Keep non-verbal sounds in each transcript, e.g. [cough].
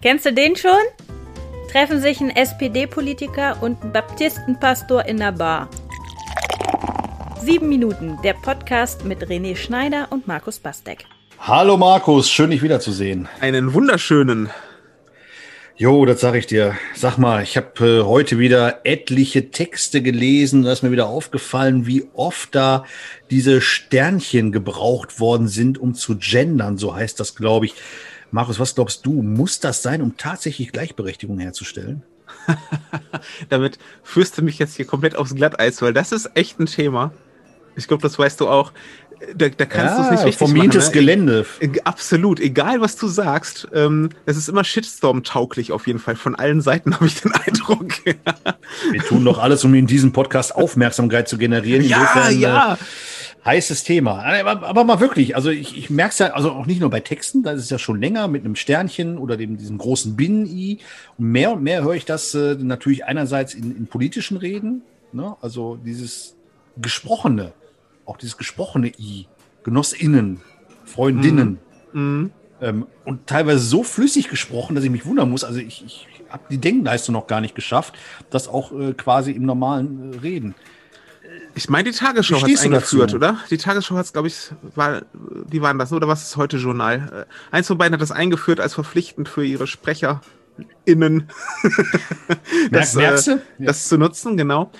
Kennst du den schon? Treffen sich ein SPD-Politiker und ein Baptistenpastor in der Bar. Sieben Minuten, der Podcast mit René Schneider und Markus Bastek. Hallo Markus, schön dich wiederzusehen. Einen wunderschönen. Jo, das sag ich dir. Sag mal, ich habe äh, heute wieder etliche Texte gelesen. Da ist mir wieder aufgefallen, wie oft da diese Sternchen gebraucht worden sind, um zu gendern. So heißt das, glaube ich. Markus, was glaubst du, muss das sein, um tatsächlich Gleichberechtigung herzustellen? [laughs] Damit führst du mich jetzt hier komplett aufs Glatteis, weil das ist echt ein Thema. Ich glaube, das weißt du auch. Da, da kannst ja, du es nicht richtig vermintes machen, ne? Gelände. E absolut. Egal, was du sagst, ähm, es ist immer Shitstorm-tauglich auf jeden Fall. Von allen Seiten [laughs] habe ich den Eindruck. Wir tun doch alles, um in diesem Podcast Aufmerksamkeit zu generieren. Ja, Insofern, ja. Äh, heißes Thema. Aber, aber mal wirklich, also ich, ich merke es ja, also auch nicht nur bei Texten, da ist es ja schon länger mit einem Sternchen oder dem, diesem großen Binnen-I. Und mehr und mehr höre ich das äh, natürlich einerseits in, in politischen Reden, ne? also dieses gesprochene, auch dieses gesprochene I, GenossInnen, Freundinnen. Mhm. Mhm. Ähm, und teilweise so flüssig gesprochen, dass ich mich wundern muss. Also ich, ich habe die Denkleistung noch gar nicht geschafft, das auch äh, quasi im normalen äh, Reden. Ich meine, die Tagesschau hat es eingeführt, oder? Die Tagesschau hat es, glaube ich, war, die waren das, oder was ist heute Journal? Äh, eins von beiden hat das eingeführt als verpflichtend für ihre SprecherInnen. [laughs] das, äh, das ja. zu nutzen, genau.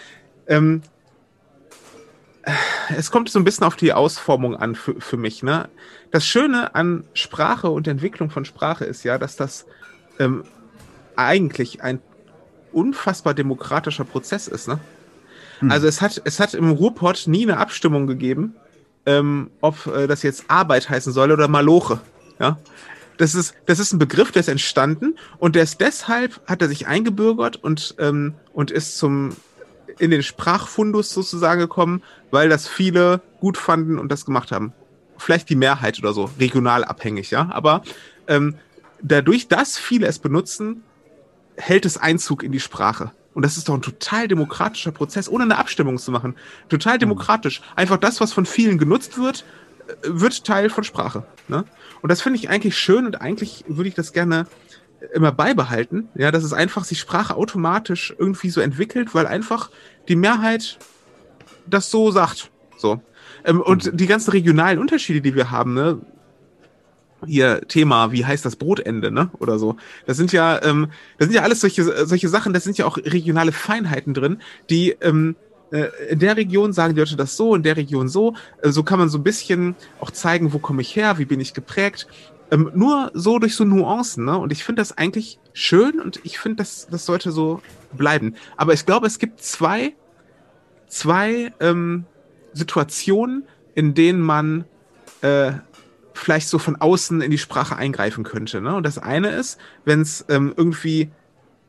Ähm, es kommt so ein bisschen auf die Ausformung an für, für mich. Ne? Das Schöne an Sprache und Entwicklung von Sprache ist ja, dass das ähm, eigentlich ein unfassbar demokratischer Prozess ist. Ne? Hm. Also es hat, es hat im Ruhrpott nie eine Abstimmung gegeben, ähm, ob äh, das jetzt Arbeit heißen soll oder Maloche. Ja. Das ist, das ist ein Begriff, der ist entstanden und der ist deshalb, hat er sich eingebürgert und, ähm, und ist zum, in den Sprachfundus sozusagen gekommen, weil das viele gut fanden und das gemacht haben. Vielleicht die Mehrheit oder so, regional abhängig, ja. Aber ähm, dadurch, dass viele es benutzen, hält es Einzug in die Sprache. Und das ist doch ein total demokratischer Prozess, ohne eine Abstimmung zu machen. Total mhm. demokratisch. Einfach das, was von vielen genutzt wird, äh, wird Teil von Sprache. Ne? Und das finde ich eigentlich schön und eigentlich würde ich das gerne immer beibehalten, ja, dass es einfach sich Sprache automatisch irgendwie so entwickelt, weil einfach die Mehrheit das so sagt. So. Ähm, und mhm. die ganzen regionalen Unterschiede, die wir haben, ne, ihr Thema, wie heißt das Brotende, ne? Oder so. Das sind ja, ähm, das sind ja alles solche, solche Sachen, das sind ja auch regionale Feinheiten drin, die ähm, äh, in der Region sagen die Leute das so, in der Region so. Äh, so kann man so ein bisschen auch zeigen, wo komme ich her, wie bin ich geprägt. Ähm, nur so durch so Nuancen, ne? Und ich finde das eigentlich schön und ich finde, das, das sollte so bleiben. Aber ich glaube, es gibt zwei, zwei ähm, Situationen, in denen man äh, vielleicht so von außen in die Sprache eingreifen könnte. Ne? Und das eine ist, wenn es ähm, irgendwie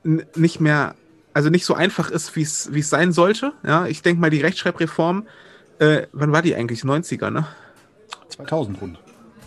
nicht mehr, also nicht so einfach ist, wie es sein sollte. Ja, ich denke mal, die Rechtschreibreform, äh, wann war die eigentlich? 90er, ne? 2000 rund.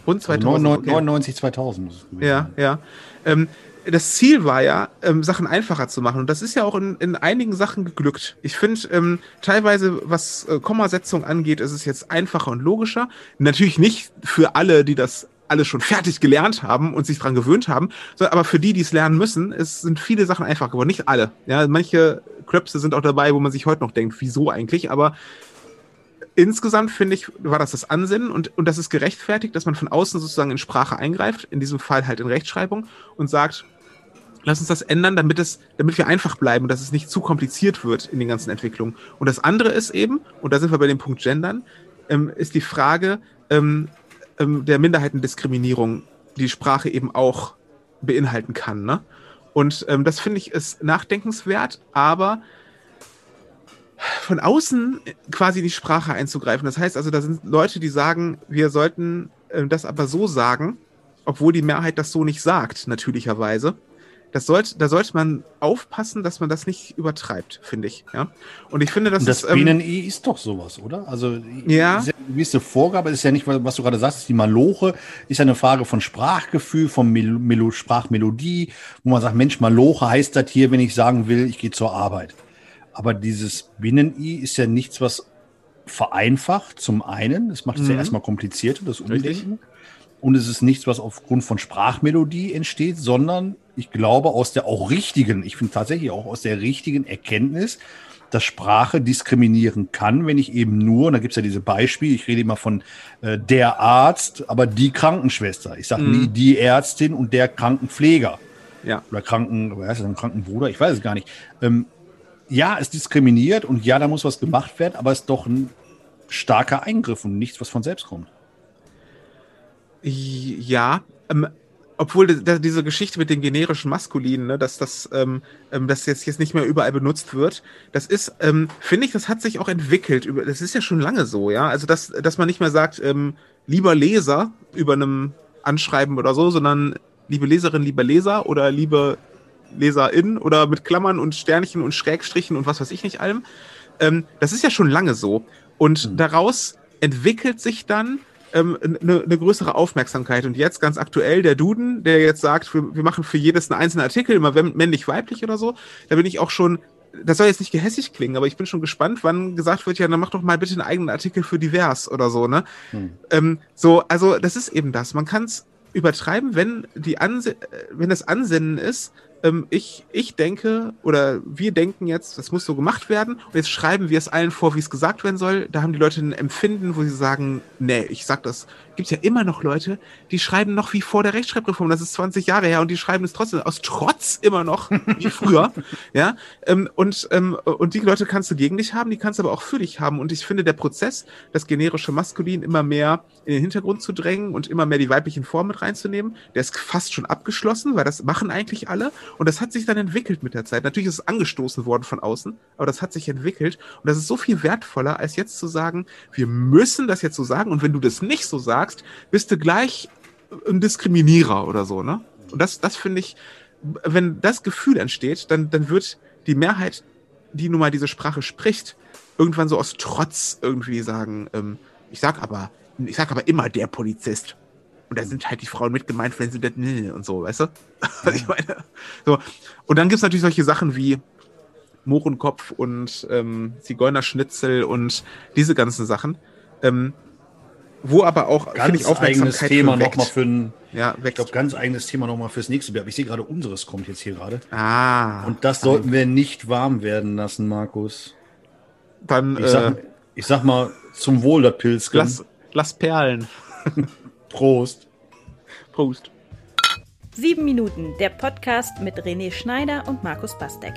Rund 2000. Also okay. 99, 2000. Ja, ja. Ähm, das Ziel war ja, ähm, Sachen einfacher zu machen. Und das ist ja auch in, in einigen Sachen geglückt. Ich finde, ähm, teilweise, was äh, Kommasetzung angeht, ist es jetzt einfacher und logischer. Natürlich nicht für alle, die das alles schon fertig gelernt haben und sich dran gewöhnt haben, sondern aber für die, die es lernen müssen, es sind viele Sachen einfach geworden. Nicht alle. Ja, manche Klöpse sind auch dabei, wo man sich heute noch denkt, wieso eigentlich? Aber insgesamt finde ich, war das das Ansinnen und, und das ist gerechtfertigt, dass man von außen sozusagen in Sprache eingreift, in diesem Fall halt in Rechtschreibung und sagt, lass uns das ändern, damit es, damit wir einfach bleiben dass es nicht zu kompliziert wird in den ganzen Entwicklungen. Und das andere ist eben, und da sind wir bei dem Punkt Gendern, ähm, ist die Frage ähm, ähm, der Minderheitendiskriminierung, die Sprache eben auch beinhalten kann. Ne? Und ähm, das finde ich ist nachdenkenswert, aber von außen quasi in die Sprache einzugreifen. Das heißt also, da sind Leute, die sagen, wir sollten äh, das aber so sagen, obwohl die Mehrheit das so nicht sagt, natürlicherweise das sollte, da sollte man aufpassen, dass man das nicht übertreibt, finde ich. Ja? Und ich finde, das, das ist. Bienen ähm, ist doch sowas, oder? Also, ja. Ist ja eine gewisse Vorgabe ist ja nicht, was du gerade sagst, die Maloche, ist ja eine Frage von Sprachgefühl, von Mel Melo Sprachmelodie, wo man sagt, Mensch, Maloche heißt das hier, wenn ich sagen will, ich gehe zur Arbeit. Aber dieses Binnen-I ist ja nichts, was vereinfacht, zum einen. Es macht es mhm. ja erstmal kompliziert, das Umdenken. Und es ist nichts, was aufgrund von Sprachmelodie entsteht, sondern ich glaube aus der auch richtigen, ich finde tatsächlich auch aus der richtigen Erkenntnis, dass Sprache diskriminieren kann, wenn ich eben nur, und da gibt es ja diese Beispiele, ich rede immer von äh, der Arzt, aber die Krankenschwester. Ich sage mm. nie die Ärztin und der Krankenpfleger. Ja. Oder Kranken, was heißt das, Krankenbruder, ich weiß es gar nicht. Ähm, ja, es diskriminiert und ja, da muss was gemacht werden, aber es ist doch ein starker Eingriff und nichts, was von selbst kommt. Ja, ähm, obwohl diese Geschichte mit den generischen Maskulinen, ne, dass das, ähm, ähm, das jetzt, jetzt nicht mehr überall benutzt wird, das ist, ähm, finde ich, das hat sich auch entwickelt. Das ist ja schon lange so, ja. Also, dass, dass man nicht mehr sagt, ähm, lieber Leser über einem Anschreiben oder so, sondern liebe Leserin, lieber Leser oder liebe Leserin oder mit Klammern und Sternchen und Schrägstrichen und was weiß ich nicht allem. Ähm, das ist ja schon lange so. Und mhm. daraus entwickelt sich dann ähm, eine, eine größere Aufmerksamkeit. Und jetzt ganz aktuell der Duden, der jetzt sagt, wir, wir machen für jedes einen einzelnen Artikel, immer männlich, weiblich oder so, da bin ich auch schon das soll jetzt nicht gehässig klingen, aber ich bin schon gespannt, wann gesagt wird, ja, dann mach doch mal bitte einen eigenen Artikel für divers oder so, ne? Hm. Ähm, so, also das ist eben das. Man kann es übertreiben, wenn die Anse äh, wenn das Ansenden ist, ähm, ich, ich denke oder wir denken jetzt, das muss so gemacht werden und jetzt schreiben wir es allen vor, wie es gesagt werden soll. Da haben die Leute ein Empfinden, wo sie sagen, nee, ich sag das. Gibt ja immer noch Leute, die schreiben noch wie vor der Rechtschreibreform. Das ist 20 Jahre her und die schreiben es trotzdem aus Trotz immer noch wie [laughs] früher. ja, ähm, und ähm, und die Leute kannst du gegen dich haben, die kannst du aber auch für dich haben. Und ich finde der Prozess, das generische Maskulin immer mehr in den Hintergrund zu drängen und immer mehr die weiblichen Formen mit reinzunehmen, der ist fast schon abgeschlossen, weil das machen eigentlich alle. Und das hat sich dann entwickelt mit der Zeit. Natürlich ist es angestoßen worden von außen, aber das hat sich entwickelt. Und das ist so viel wertvoller, als jetzt zu sagen, wir müssen das jetzt so sagen. Und wenn du das nicht so sagst, bist du gleich ein Diskriminierer oder so, ne? Und das, das finde ich, wenn das Gefühl entsteht, dann, dann wird die Mehrheit, die nun mal diese Sprache spricht, irgendwann so aus Trotz irgendwie sagen, ähm, ich sag aber, ich sag aber immer der Polizist. Und da sind halt die Frauen mit gemeint, wenn sie das und so, weißt du? [laughs] Was ich meine? So. Und dann gibt es natürlich solche Sachen wie Mohrenkopf und ähm, Zigeunerschnitzel und diese ganzen Sachen. Ähm, wo aber auch ganz ich, eigenes Thema nochmal für ein, ja, ich glaube, ganz eigenes Thema nochmal fürs nächste Jahr. Ich sehe gerade, unseres kommt jetzt hier gerade. Ah. Und das sollten wir nicht warm werden lassen, Markus. Dann, ich, sag, äh, ich sag mal, zum Wohl der Pilz. Lass, lass Perlen. [laughs] Prost. Prost. Sieben Minuten, der Podcast mit René Schneider und Markus Bastek.